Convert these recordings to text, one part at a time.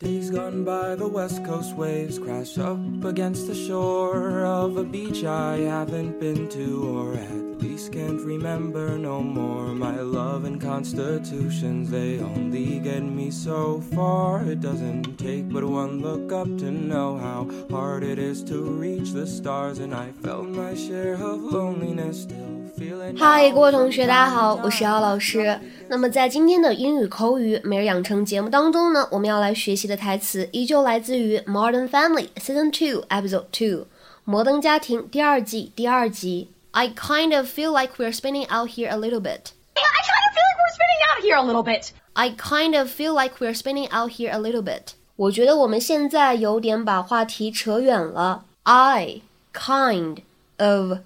Days gone by, the west coast waves crash up against the shore of a beach I haven't been to, or at least can't remember no more. My love and constitutions, they only get me so far. It doesn't take but one look up to know how hard it is to reach the stars, and I felt my share of loneliness still. 嗨，各位同学，大家好，我是姚老师。那么在今天的英语口语每日养成节目当中呢，我们要来学习的台词依旧来自于《Modern Family》Season Two Episode Two，《摩登家庭》第二季第二集。 I kind of feel like we're spinning out here a little bit. I kind of feel like we're spinning out here a little bit. I kind of feel like we're spinning out here a little bit. 我觉得我们现在有点把话题扯远了。I kind of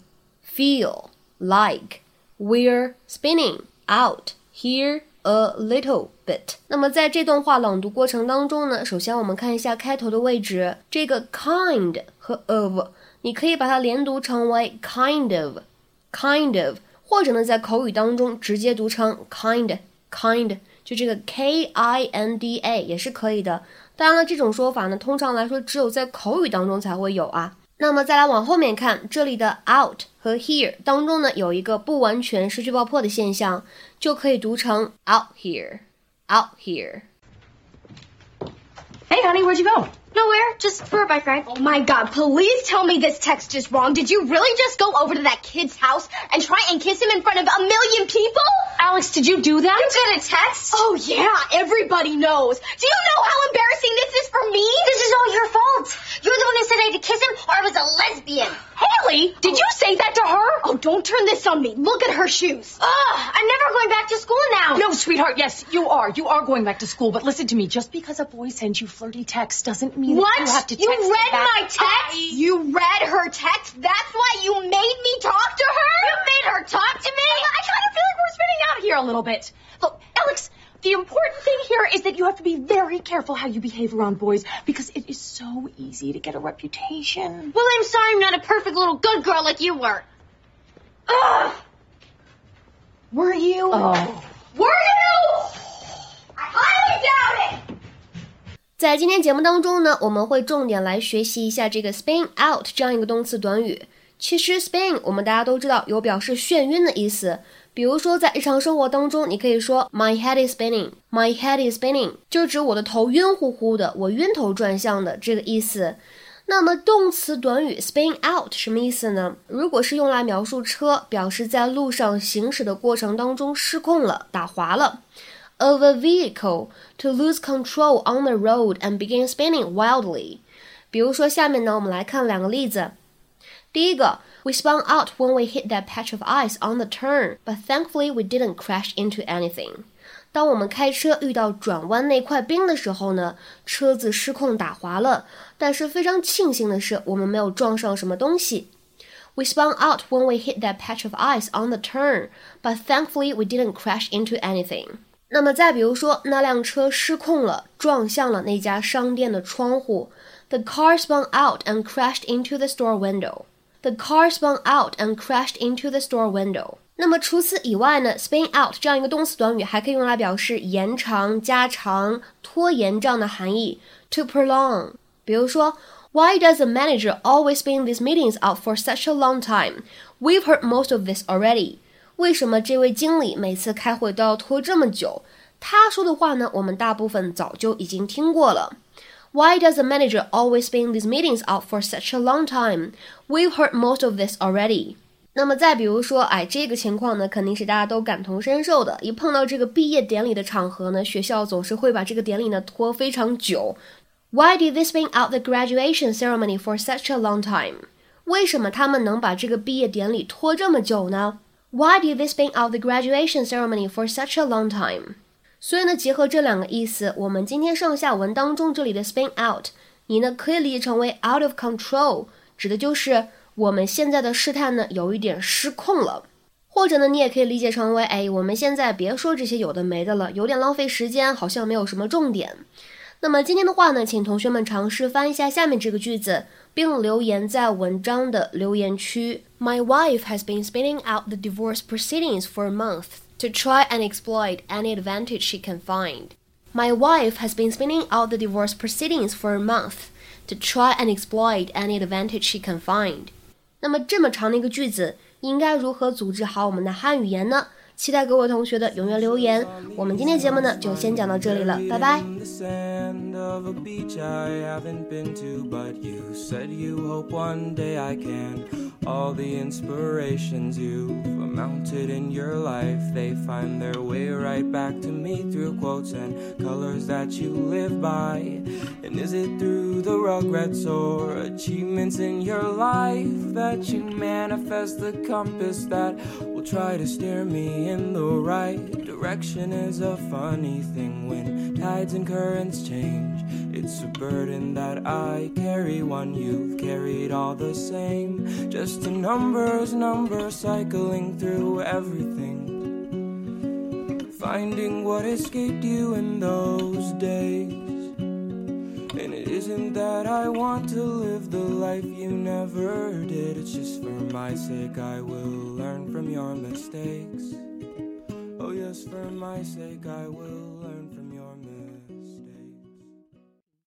feel like we're spinning out here a little bit。那么在这段话朗读过程当中呢，首先我们看一下开头的位置，这个 kind 和 of， 你可以把它连读成为 kind of，kind of，或者呢在口语当中直接读成 kind，kind，就这个 k i n d a 也是可以的。当然了，这种说法呢，通常来说只有在口语当中才会有啊。那么再来往后面看，这里的 out 和 here 当中呢，有一个不完全失去爆破的现象，就可以读成 out here，out here。Hey, honey, where'd you go? Nowhere, just for a bike ride. Oh my god, please tell me this text is wrong. Did you really just go over to that kid's house and try and kiss him in front of a million people? Alex, did you do that? You got a text? Oh yeah, everybody knows. Do you know how embarrassing this is for me? This is all your fault. You're the one who said I had to kiss him or I was a lesbian. Haley, did you say that to her? Oh, don't turn this on me. Look at her shoes. Ugh, I'm never going back to school sweetheart, yes, you are. You are going back to school, but listen to me. Just because a boy sends you flirty texts doesn't mean what? you have to text You read my text? You read her text? That's why you made me talk to her? You made her talk to me? I kind of feel like we're spinning out here a little bit. Look, Alex, the important thing here is that you have to be very careful how you behave around boys because it is so easy to get a reputation. Well, I'm sorry I'm not a perfect little good girl like you were. Ugh. Were you? Oh. Were you? 在今天节目当中呢，我们会重点来学习一下这个 spin out 这样一个动词短语。其实 spin 我们大家都知道有表示眩晕的意思，比如说在日常生活当中，你可以说 My head is spinning，My head is spinning，就指我的头晕乎乎的，我晕头转向的这个意思。那么动词短语 spin out 什么意思呢？如果是用来描述车，表示在路上行驶的过程当中失控了，打滑了。of a vehicle to lose control on the road and begin spinning wildly。比如说，下面呢，我们来看两个例子。第一个，We spun out when we hit that patch of ice on the turn, but thankfully we didn't crash into anything。当我们开车遇到转弯那块冰的时候呢，车子失控打滑了，但是非常庆幸的是，我们没有撞上什么东西。We spun out when we hit that patch of ice on the turn, but thankfully we didn't crash into anything. 那么再比如说，那辆车失控了，撞向了那家商店的窗户。The car spun out and crashed into the store window. The car spun out and crashed into the store window. 那么除此以外呢，spin out 这样一个动词短语还可以用来表示延长、加长、拖延这样的含义。To prolong，比如说，Why does the manager always spin these meetings out for such a long time? We've heard most of this already. 为什么这位经理每次开会都要拖这么久？他说的话呢，我们大部分早就已经听过了。Why does the manager always spin these meetings out for such a long time? We've heard most of this already. 那么再比如说，哎，这个情况呢，肯定是大家都感同身受的。一碰到这个毕业典礼的场合呢，学校总是会把这个典礼呢拖非常久。Why did they spin out the graduation ceremony for such a long time? 为什么他们能把这个毕业典礼拖这么久呢？Why did they spin out the graduation ceremony for such a long time? 所以呢，结合这两个意思，我们今天上下文当中这里的 spin out，你呢可以理解成为 out of control，指的就是我们现在的事态呢有一点失控了。或者呢，你也可以理解成为，哎，我们现在别说这些有的没的了，有点浪费时间，好像没有什么重点。那么今天的话呢，请同学们尝试翻译一下下面这个句子，并留言在文章的留言区。My wife has been spinning out the divorce proceedings for a month to try and exploit any advantage she can find. My wife has been spinning out the divorce proceedings for a month to try and exploit any advantage she can find。那么这么长的一个句子，应该如何组织好我们的汉语言呢？ 期待各位同学的踊跃留言。我们今天节目呢就先讲到这里了，拜拜。All the inspirations you've mounted in your life, they find their way right back to me through quotes and colors that you live by. And is it through the regrets or achievements in your life that you manifest the compass that will try to steer me in the right direction? Is a funny thing when tides and currents change. It's a burden that I carry, one you've carried all the same. Just a numbers, number cycling through everything. Finding what escaped you in those days. And it isn't that I want to live the life you never did. It's just for my sake I will learn from your mistakes. Oh, yes, for my sake I will learn.